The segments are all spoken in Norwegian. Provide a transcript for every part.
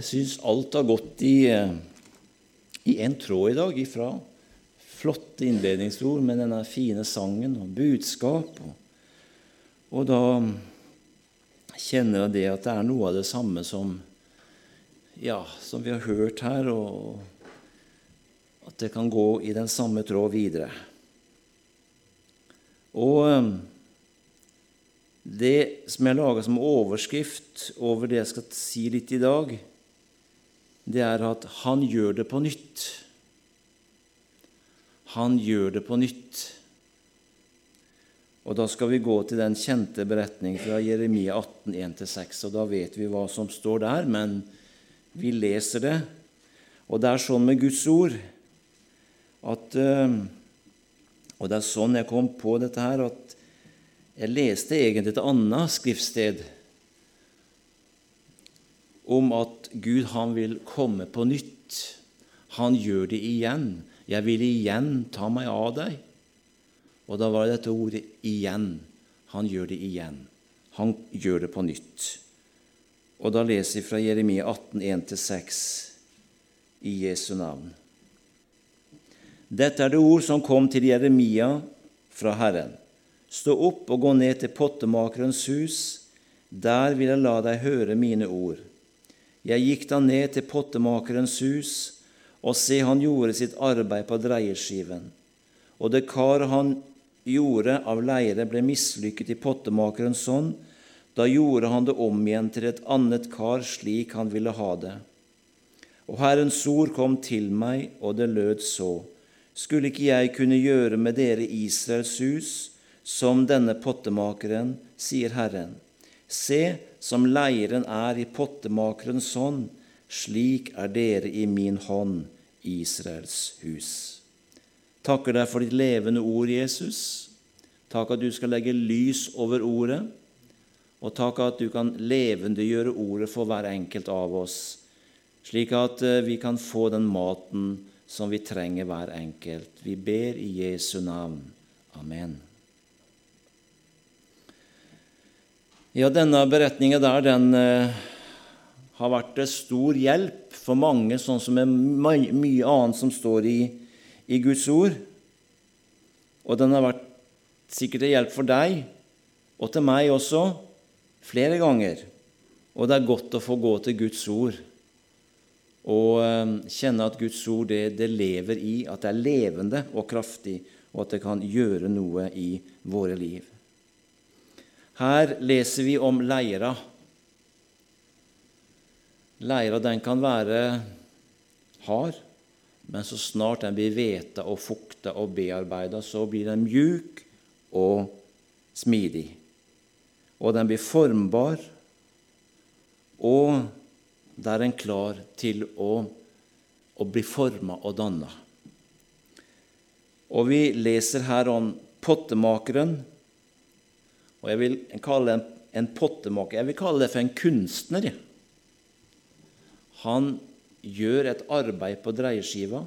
Jeg syns alt har gått i, eh, i en tråd i dag, ifra flotte innledningsord med denne fine sangen og budskap. Og, og da kjenner jeg det at det er noe av det samme som, ja, som vi har hørt her, og at det kan gå i den samme tråd videre. Og eh, det som jeg laga som overskrift over det jeg skal si litt i dag, det er at han gjør det på nytt. Han gjør det på nytt. Og Da skal vi gå til den kjente beretning fra Jeremia 18, 1-6. og Da vet vi hva som står der, men vi leser det. Og det er sånn med Guds ord at eh, Og det er sånn jeg kom på dette her, at jeg leste egentlig et annet skriftsted om at Gud han vil komme på nytt. Han gjør det igjen. 'Jeg vil igjen ta meg av deg.' Og da var det dette ordet 'igjen'. Han gjør det igjen. Han gjør det på nytt. Og da leser vi fra Jeremia 18, 1-6 i Jesu navn. Dette er det ord som kom til Jeremia fra Herren. Stå opp og gå ned til pottemakerens hus. Der vil jeg la deg høre mine ord. Jeg gikk da ned til pottemakerens hus, og se, han gjorde sitt arbeid på dreieskiven. Og det kar han gjorde av leire, ble mislykket i pottemakerens hånd. Da gjorde han det om igjen til et annet kar, slik han ville ha det. Og Herrens ord kom til meg, og det lød så:" Skulle ikke jeg kunne gjøre med dere Israels hus som denne pottemakeren, sier Herren. Se, som leiren er i pottemakerens hånd, slik er dere i min hånd, Israels hus. Takker deg for ditt levende ord, Jesus. Takk at du skal legge lys over ordet, og takk at du kan levendegjøre ordet for hver enkelt av oss, slik at eh, vi kan få den maten som vi trenger hver enkelt. Vi ber i Jesu navn. Amen. Ja, denne beretningen der, den eh, har vært til stor hjelp for mange, sånn som er my mye annet som står i, i, Guds ord. Og den har vært sikkert til hjelp for deg, og til meg også, flere ganger. Og det er godt å få gå til Guds ord og eh, kjenne at Guds ord det, det lever i, at det er levende og kraftig, og at det kan gjøre noe i våre liv. Her leser vi om leira. Leira den kan være hard, men så snart den blir hveta og fukta og bearbeida, så blir den mjuk og smidig. Og den blir formbar, og da er den klar til å, å bli forma og danna. Og vi leser her om pottemakeren og jeg vil kalle det en, pottemaker. Jeg vil kalle det for en kunstner. Han gjør et arbeid på dreieskiva.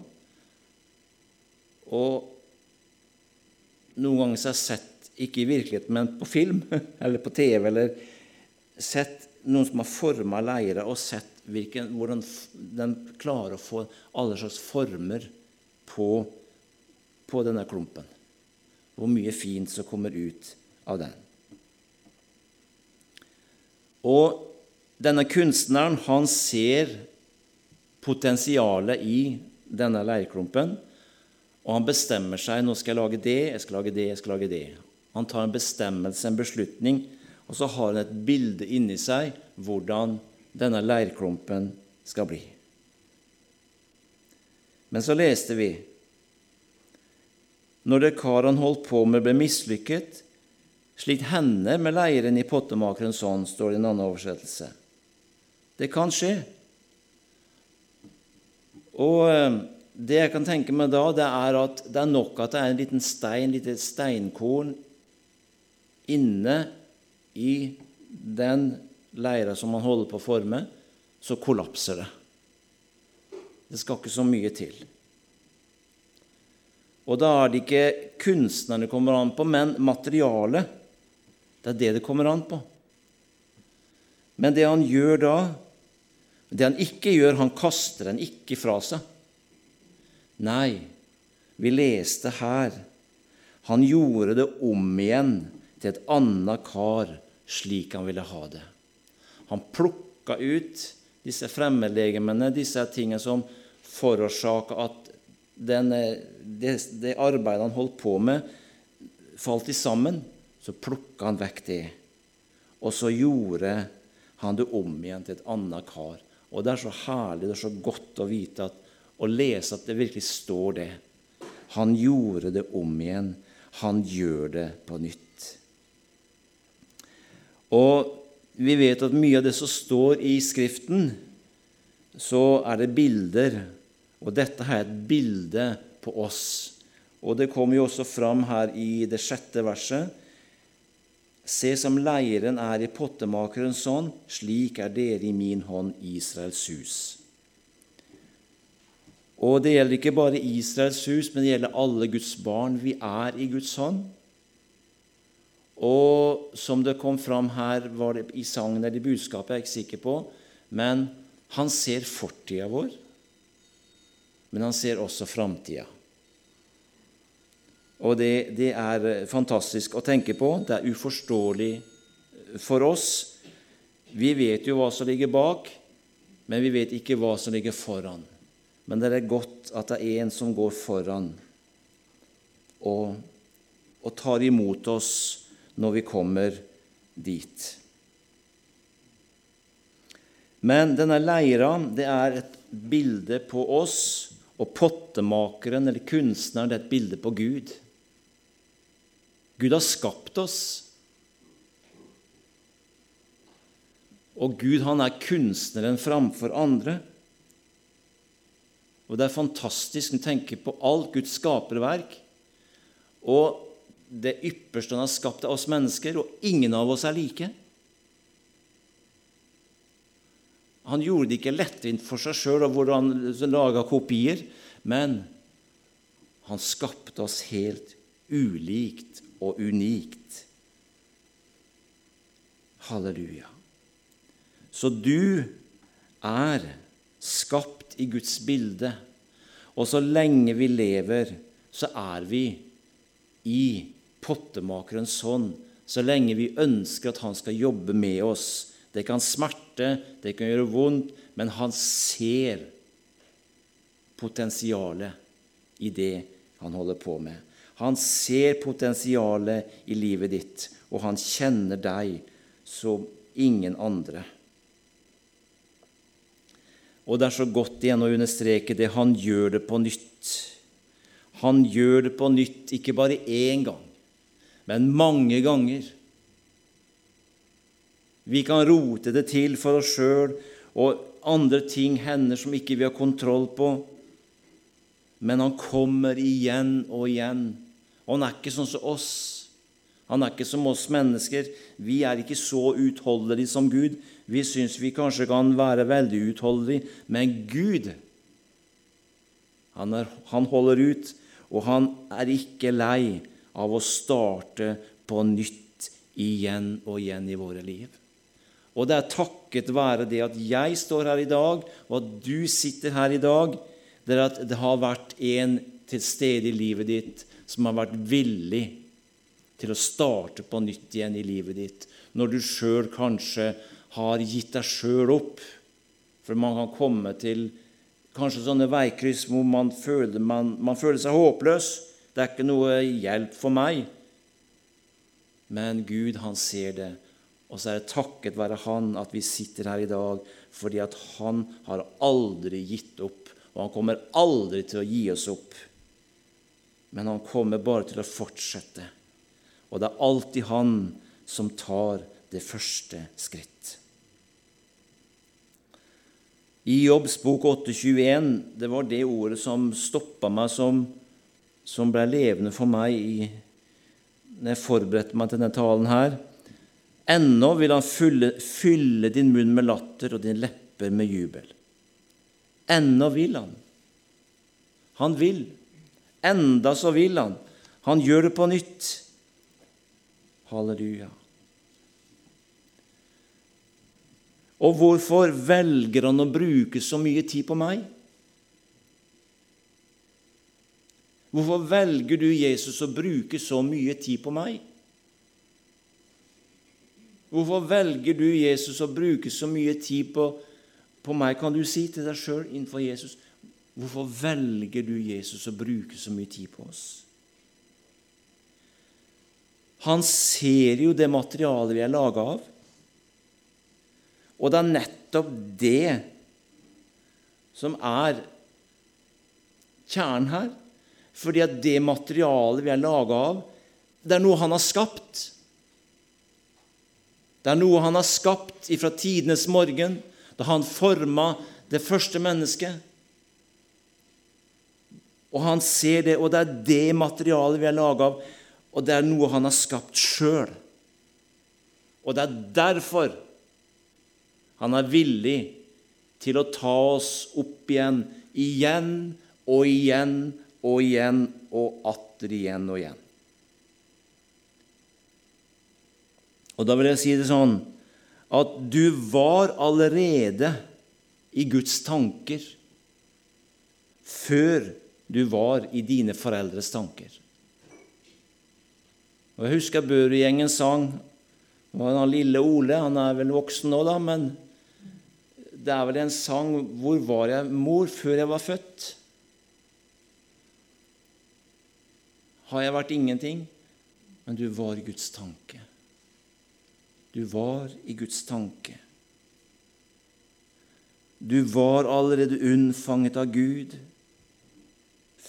Og noen ganger så har jeg sett, ikke i virkeligheten, men på film eller på TV, eller sett noen som har forma leire, og sett hvilken, hvordan den klarer å få alle slags former på, på denne klumpen. Hvor mye fint som kommer ut av den. Og denne kunstneren han ser potensialet i denne leirklumpen, og han bestemmer seg nå skal jeg lage det, jeg skal lage det, jeg skal lage det. Han tar en bestemmelse, en beslutning, og så har han et bilde inni seg hvordan denne leirklumpen skal bli. Men så leste vi når det kar han holdt på med, ble mislykket, slik hender med leiren i pottemakerens hånd, står det i en annen oversettelse. Det kan skje. Og eh, det jeg kan tenke meg da, det er at det er nok at det er en liten stein, et steinkorn inne i den leira som man holder på å forme, så kollapser det. Det skal ikke så mye til. Og da er det ikke kunstnerne kommer an på, men materialet. Det er det det kommer an på. Men det han gjør da, Det han ikke gjør, han kaster den ikke fra seg. Nei, vi leste her han gjorde det om igjen til et annet kar, slik han ville ha det. Han plukka ut disse fremmedlegemene, disse tingene som forårsaka at den, det, det, arbeidet han holdt på med, falt i sammen. Så plukka han vekk det. Og så gjorde han det om igjen til et annet kar. Og det er så herlig, det er så godt å vite at, å lese at det virkelig står det. Han gjorde det om igjen. Han gjør det på nytt. Og vi vet at mye av det som står i Skriften, så er det bilder. Og dette er et bilde på oss. Og det kommer jo også fram her i det sjette verset. Se som leiren er i pottemakerens hånd, slik er dere i min hånd, Israels hus. Og det gjelder ikke bare Israels hus, men det gjelder alle Guds barn. Vi er i Guds hånd. Og som det kom fram her var det i sangen eller i budskapet, jeg er ikke sikker på, men han ser fortida vår, men han ser også framtida. Og det, det, er fantastisk å tenke på. Det er uforståelig for oss. Vi vet jo hva som ligger bak, men vi vet ikke hva som ligger foran. Men det er godt at det er en som går foran og, og tar imot oss når vi kommer dit. Men denne leira det er et bilde på oss, og pottemakeren eller kunstneren det er et bilde på Gud. Gud har skapt oss. Og Gud han er kunstneren framfor andre. Og det er fantastisk å tenke på alt Guds skaperverk og det ypperste han har skapt av oss mennesker, og ingen av oss er like. Han gjorde det ikke lettvint for seg sjøl og hvordan han laga kopier, men han skapte oss helt ulikt og unikt. Halleluja. Så du er skapt i Guds bilde. Og så lenge vi lever, så er vi i pottemakerens hånd. Så lenge vi ønsker at han skal jobbe med oss. Det kan smerte, det kan gjøre vondt, men han ser potensialet i det han holder på med. Han ser potensialet i livet ditt, og han kjenner deg som ingen andre. Og det er så godt igjen å understreke det. Han gjør det på nytt. Han gjør det på nytt, ikke bare én gang, men mange ganger. Vi kan rote det til for oss sjøl, og andre ting hender som ikke vi har kontroll på. Men han kommer igjen og igjen. Og han er ikke sånn som oss. Han er ikke som oss mennesker. Vi er ikke så utholdelige som Gud. Vi syns vi kanskje kan være veldig utholdelige, men Gud han, er, han holder ut, og han er ikke lei av å starte på nytt igjen og igjen i våre liv. Og det er takket være det at jeg står her i dag, og at du sitter her i dag, det er at det har vært en til stede i livet ditt som har vært villig til å starte på nytt igjen i livet ditt, når du sjøl kanskje har gitt deg sjøl opp. For man kan komme til kanskje sånne veikryss hvor man føler, man, man føler seg håpløs. Det er ikke noe hjelp for meg. Men Gud, han ser det. Og så er det takket være Han at vi sitter her i dag, fordi at Han har aldri gitt opp, og Han kommer aldri til å gi oss opp. Men Han kommer bare til å fortsette. Og det er alltid Han som tar det første skritt. I Jobbs bok 821 det var det ordet som stoppa meg, som, som ble levende for meg i, når jeg forberedte meg til denne talen her. Ennå vil han fylle, fylle din munn med latter og dine lepper med jubel. Ennå vil han. Han vil. Enda så vil han. Han gjør det på nytt. Halleluja. Og hvorfor velger han å bruke så mye tid på meg? Hvorfor velger du, Jesus, å bruke så mye tid på meg? Hvorfor velger du, Jesus, å bruke så mye tid på, på meg, kan du si til deg sjøl innenfor Jesus? Hvorfor velger du, Jesus, å bruke så mye tid på oss? Han ser jo det materialet vi er laga av. Og det er nettopp det som er kjernen her. Fordi at det materialet vi er laga av, det er noe han har skapt. Det er noe han har skapt ifra tidenes morgen, da han forma det første mennesket. Og han ser det, og det er det materialet vi er laga av, og det er noe han har skapt sjøl. Og det er derfor han er villig til å ta oss opp igjen, igjen og igjen og igjen og atter igjen og igjen. Og da vil jeg si det sånn at du var allerede i Guds tanker før du var i dine foreldres tanker. Og Jeg husker Børud-gjengen sang var den lille Ole, han er vel voksen nå, da, men det er vel en sang 'Hvor var jeg, mor, før jeg var født'? Har jeg vært ingenting? Men du var i Guds tanke. Du var i Guds tanke. Du var allerede unnfanget av Gud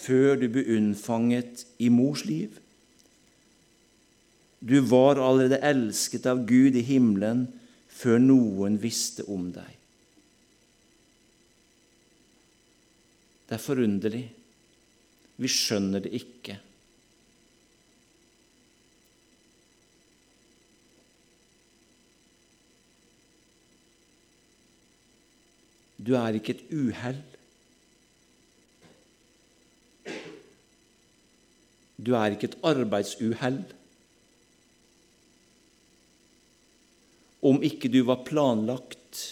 før du ble unnfanget i mors liv. Du var allerede elsket av Gud i himmelen før noen visste om deg. Det er forunderlig. Vi skjønner det ikke. Du er ikke et uhell. Du er ikke et arbeidsuhell. Om ikke du var planlagt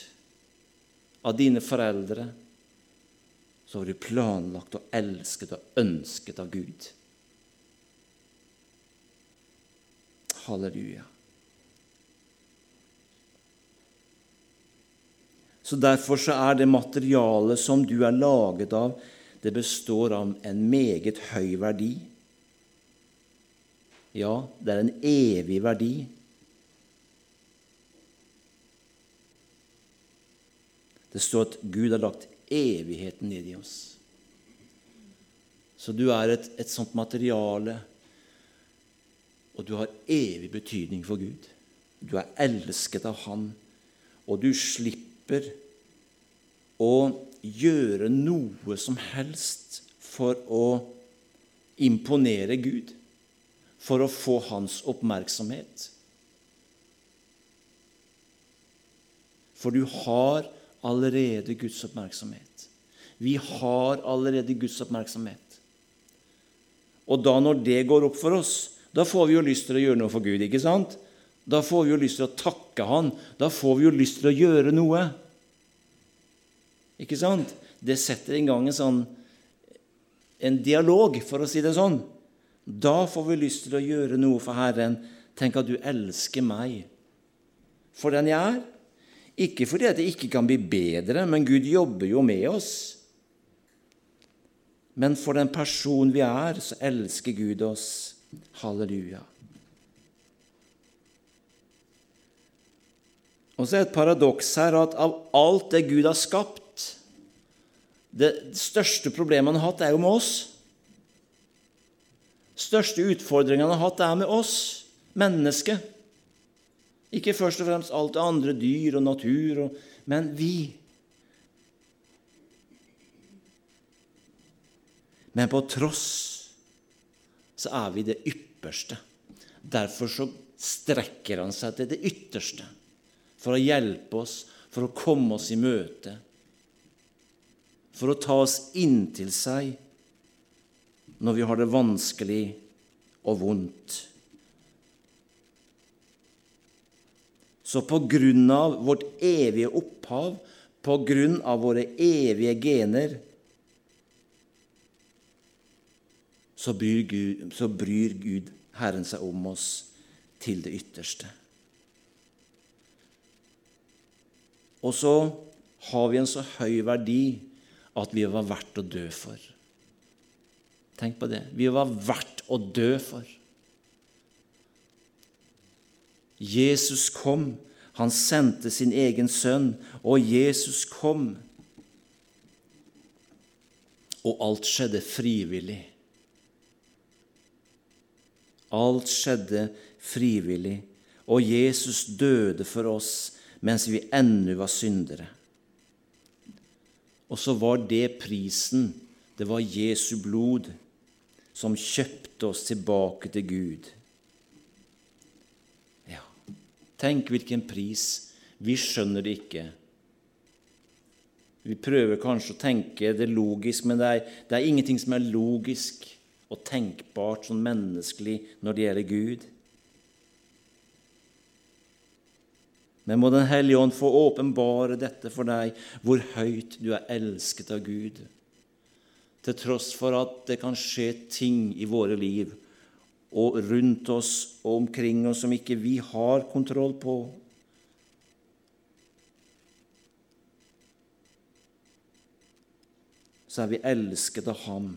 av dine foreldre så var du planlagt og elsket og ønsket av Gud. Halleluja. Så Derfor så er det materialet som du er laget av, det består av en meget høy verdi. Ja, det er en evig verdi. Det står at Gud har lagt evigheten ned i oss. Så du er et, et sånt materiale, og du har evig betydning for Gud. Du er elsket av Han, og du slipper å gjøre noe som helst for å imponere Gud, for å få hans oppmerksomhet. For du har allerede Guds oppmerksomhet. Vi har allerede Guds oppmerksomhet. Og da når det går opp for oss, da får vi jo lyst til å gjøre noe for Gud. ikke sant? Da får vi jo lyst til å takke Han. Da får vi jo lyst til å gjøre noe. Ikke sant? Det setter i gang en sånn en dialog, for å si det sånn. Da får vi lyst til å gjøre noe for Herren. Tenk at du elsker meg for den jeg er. Ikke fordi at det ikke kan bli bedre, men Gud jobber jo med oss. Men for den person vi er, så elsker Gud oss. Halleluja. Og så er det et paradoks her at av alt det Gud har skapt Det største problemet han har hatt, er jo med oss. Største utfordringen han har hatt, er med oss, mennesket. Ikke først og fremst alt det andre, dyr og natur, og, men vi. Men på tross så er vi det ypperste. Derfor så strekker han seg til det ytterste for å hjelpe oss, for å komme oss i møte, for å ta oss inntil seg når vi har det vanskelig og vondt. Så på grunn av vårt evige opphav, på grunn av våre evige gener, så bryr Gud, så bryr Gud Herren seg om oss til det ytterste. Og så har vi en så høy verdi at vi var verdt å dø for. Tenk på det. Vi var verdt å dø for. Jesus kom. Han sendte sin egen sønn, og Jesus kom. Og alt skjedde frivillig. Alt skjedde frivillig, og Jesus døde for oss mens vi ennå var syndere. Og så var det prisen. Det var Jesu blod som kjøpte oss tilbake til Gud. Ja, tenk hvilken pris. Vi skjønner det ikke. Vi prøver kanskje å tenke det logisk, men det er, det er ingenting som er logisk og tenkbart sånn menneskelig når det gjelder Gud. Men må Den hellige ånd få åpenbare dette for deg, hvor høyt du er elsket av Gud, til tross for at det kan skje ting i våre liv og rundt oss og omkring oss som ikke vi har kontroll på. Så er vi elsket av Ham.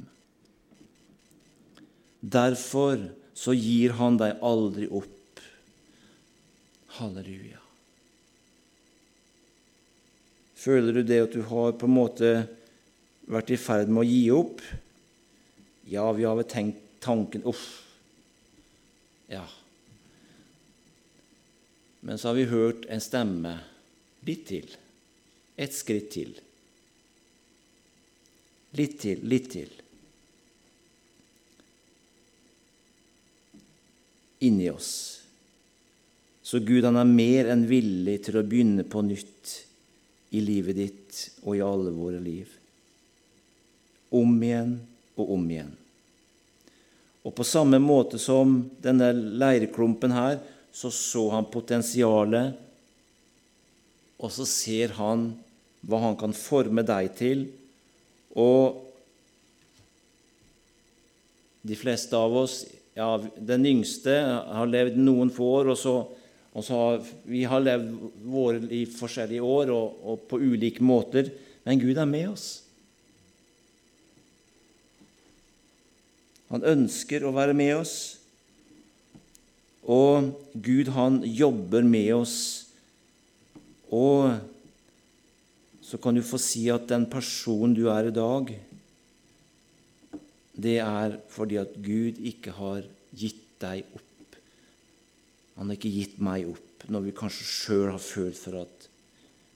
Derfor så gir Han deg aldri opp. Halleluja. Føler du det at du har på en måte vært i ferd med å gi opp? Ja, vi har vel tenkt tanken Uff. Ja. Men så har vi hørt en stemme litt til. Et skritt til. Litt til, litt til. Inni oss. Så Gud han er mer enn villig til å begynne på nytt i livet ditt og i alle våre liv. Om igjen og om igjen. Og på samme måte som denne leirklumpen her, så så han potensialet, og så ser han hva han kan forme deg til. Og de fleste av oss, ja, den yngste, har levd noen få år, og så og så har, vi har levd våre liv forskjellige år og, og på ulike måter, men Gud er med oss. Han ønsker å være med oss, og Gud, han jobber med oss. Og så kan du få si at den personen du er i dag, det er fordi at Gud ikke har gitt deg opp han har ikke gitt meg opp, når vi kanskje sjøl har følt for at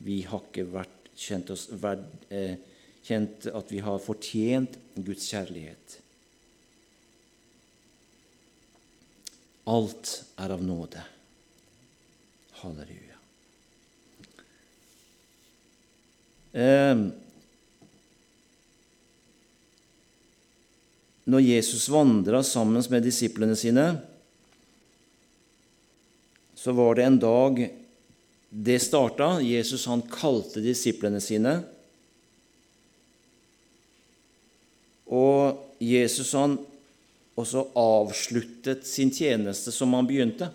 vi har ikke vært, kjent, oss, vært, eh, kjent at vi har fortjent Guds kjærlighet. Alt er av nåde. Halleluja. Eh, når Jesus vandra sammen med disiplene sine, så var det en dag det starta. Jesus han kalte disiplene sine. Og Jesus han også avsluttet sin tjeneste som han begynte.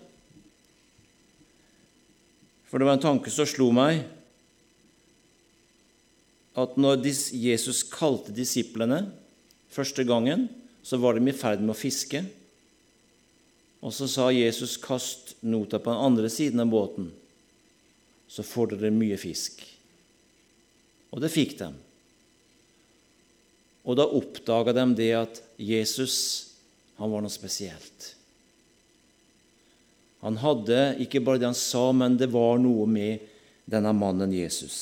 For det var en tanke som slo meg, at når Jesus kalte disiplene første gangen, så var de i ferd med å fiske. Og så sa Jesus, 'Kast nota på den andre siden av båten, så får dere mye fisk.' Og det fikk de. Og da oppdaga de det at Jesus han var noe spesielt. Han hadde ikke bare det han sa, men det var noe med denne mannen Jesus.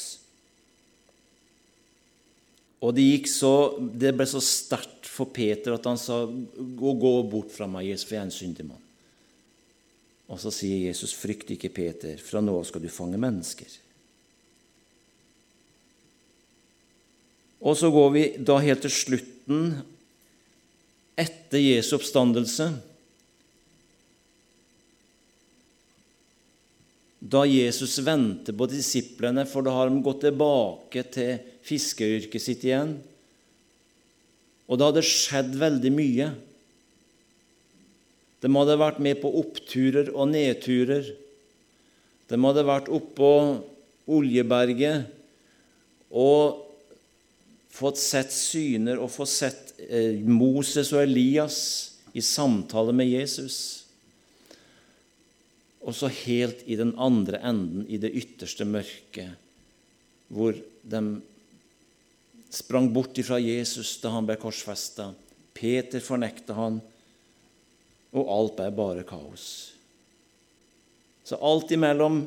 Og det, så, det ble så sterkt for Peter at han sa, 'Gå, gå bort fra meg, Jesus, for jeg er en syndig mann.' Og så sier Jesus, 'Frykt ikke, Peter, fra nå av skal du fange mennesker'. Og så går vi da helt til slutten, etter Jesu oppstandelse. da Jesus venter på disiplene, for da har de gått tilbake til fiskeryrket sitt igjen. Og det hadde skjedd veldig mye. De hadde vært med på oppturer og nedturer. De hadde vært oppå Oljeberget og fått sett syner og fått sett Moses og Elias i samtale med Jesus. Og så helt i den andre enden, i det ytterste mørket, hvor de sprang bort ifra Jesus da han ble korsfesta. Peter fornekta han, og alt ble bare kaos. Så alt imellom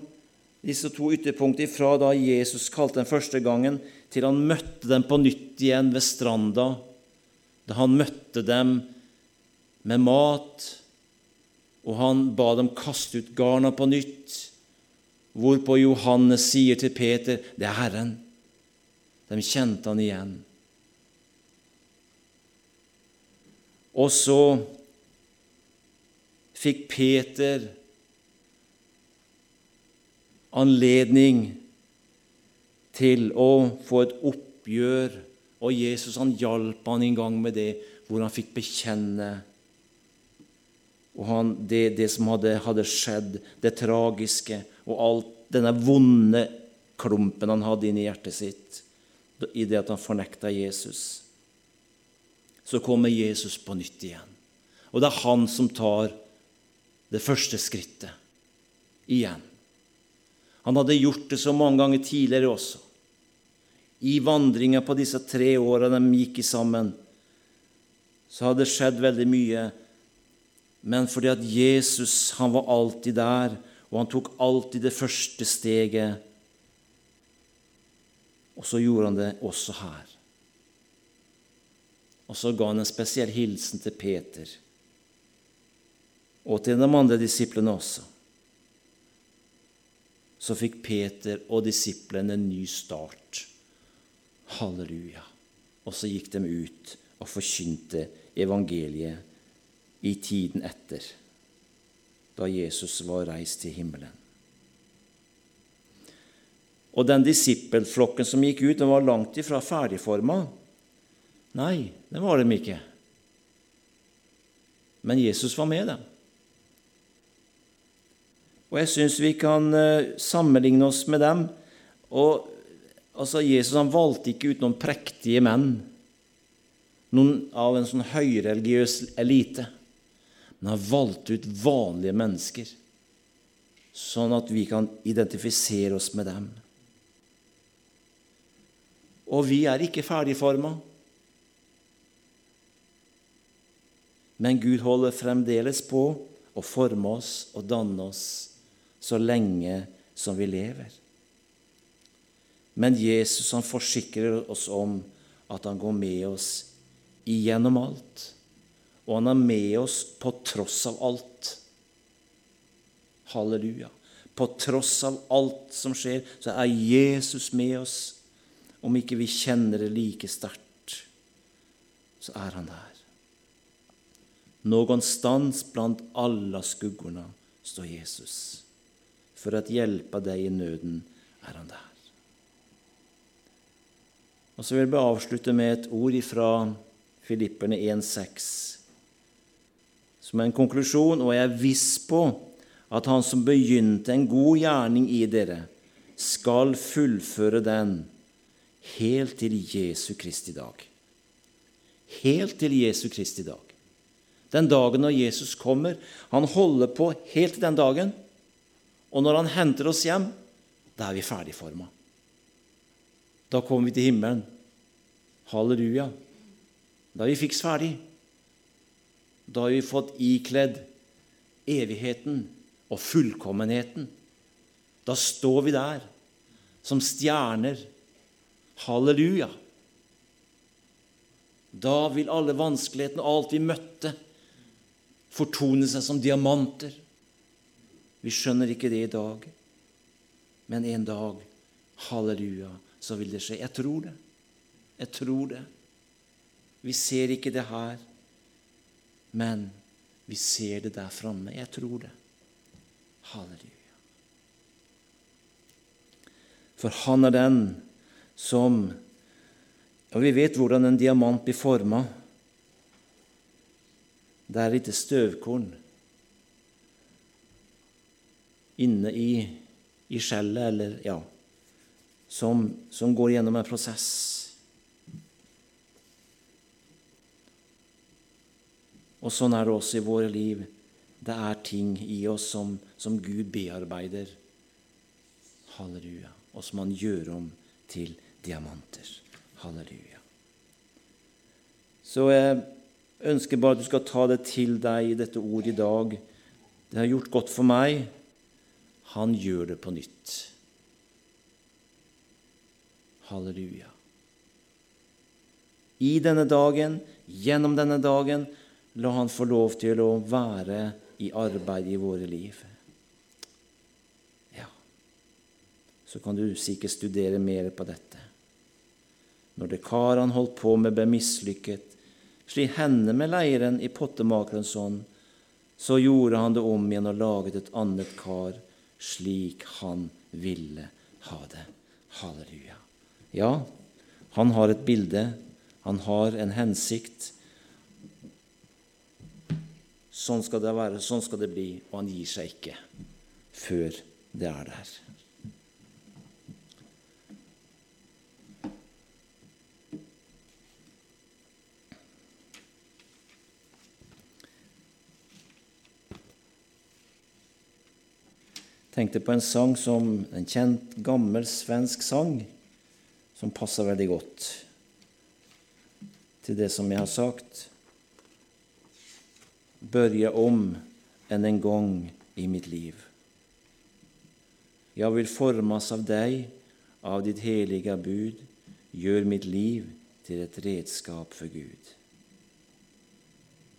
disse to ytterpunktene, fra da Jesus kalte dem første gangen, til han møtte dem på nytt igjen ved stranda, da han møtte dem med mat, og han ba dem kaste ut garna på nytt, hvorpå Johannes sier til Peter, 'Det er Herren'. De kjente han igjen. Og så fikk Peter anledning til å få et oppgjør, og Jesus han hjalp han en gang med det, hvor han fikk bekjenne og han, det, det, som hadde, hadde, skjedd, det tragiske og alt denne vonde klumpen han hadde inni hjertet sitt i det at han fornekta Jesus. Så kommer Jesus på nytt igjen. Og det er han som tar det første skrittet igjen. Han hadde gjort det så mange ganger tidligere også. I vandringa på disse tre åra de gikk sammen, så hadde det skjedd veldig mye men fordi at Jesus han var alltid der, og han tok alltid det første steget. Og så gjorde han det også her. Og så ga han en spesiell hilsen til Peter og til de andre disiplene også. Så fikk Peter og disiplene en ny start. Halleluja. Og så gikk de ut og forkynte evangeliet i tiden etter, da Jesus var reist til himmelen. Og den disippelflokken som gikk ut, den var langt ifra ferdigforma. Nei, det var de ikke. Men Jesus var med dem. Og jeg syns vi kan eh, sammenligne oss med dem. Og altså, Jesus han valgte ikke ut noen prektige menn, noen av en sånn høyreligiøs elite men han valgte ut vanlige mennesker, sånn at vi kan identifisere oss med dem. Og vi er ikke ferdigforma. Men Gud holder fremdeles på å forme oss og danne oss så lenge som vi lever. Men Jesus han forsikrer oss om at han går med oss igjennom alt og han er med oss på tross av alt. Halleluja. På tross av alt som skjer, så er Jesus med oss. Om ikke vi kjenner det like sterkt, så er han der. Någonstans blant alle skuggorna står Jesus. For å hjelpe deg i nøden er han der. Og Så vil jeg avslutte med et ord fra Filipperne 1,6 som er en konklusjon, og jeg er viss på at Han som begynte en god gjerning i dere, skal fullføre den helt til Jesu Kristi dag. Helt til Jesu Kristi dag. Den dagen når Jesus kommer. Han holder på helt til den dagen. Og når han henter oss hjem, da er vi ferdigforma. Da kom vi til himmelen. Halleluja. Da er vi fiks ferdig. Da har vi fått ikledd evigheten og fullkommenheten. Da står vi der som stjerner. Halleluja! Da vil alle vanskelighetene og alt vi møtte, fortone seg som diamanter. Vi skjønner ikke det i dag, men en dag, halleluja, så vil det skje. Jeg tror det. Jeg tror det. Vi ser ikke det her, men vi ser det der framme. Jeg tror det. Halleluja. For han er den som Og vi vet hvordan en diamant blir forma. Det er lite støvkorn inne i, i skjellet, eller ja som, som går gjennom en prosess. Og sånn er det også i våre liv. Det er ting i oss som, som Gud bearbeider. Halleluja. Og som han gjør om til diamanter. Halleluja. Så jeg ønsker bare at du skal ta det til deg i dette ordet i dag. Det har gjort godt for meg. Han gjør det på nytt. Halleluja. I denne dagen, gjennom denne dagen, La Han få lov til å være i arbeid i våre liv. Ja, så kan du sikkert studere mer på dette. Når det kar han holdt på med, ble mislykket, slik henne med leiren i pottemakerens hånd, så gjorde han det om igjen og laget et annet kar slik han ville ha det. Halleluja. Ja, han har et bilde, han har en hensikt. Sånn skal det være, sånn skal det bli, og han gir seg ikke før det er der. tenkte på en sang som en kjent, gammel svensk sang som passer veldig godt til det som jeg har sagt börja om enn en gang i mitt liv. Jeg vil formas av deg, av ditt heliga bud. Gjør mitt liv til et redskap for Gud.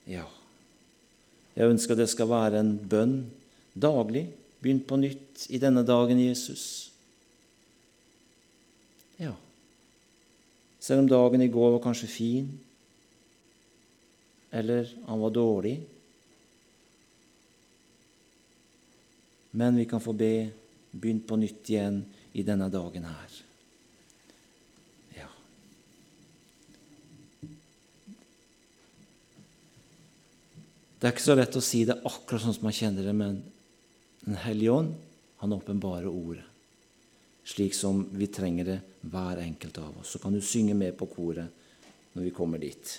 Ja, jeg ønsker det skal være en bønn daglig. Begynn på nytt i denne dagen, Jesus. Ja, selv om dagen i går var kanskje fin, eller han var dårlig. Men vi kan få be begynn på nytt igjen i denne dagen her. Ja. Det er ikke så lett å si det akkurat sånn som man kjenner det, men Den hellige ånd, han åpenbarer ordet slik som vi trenger det, hver enkelt av oss. Så kan du synge med på koret når vi kommer dit.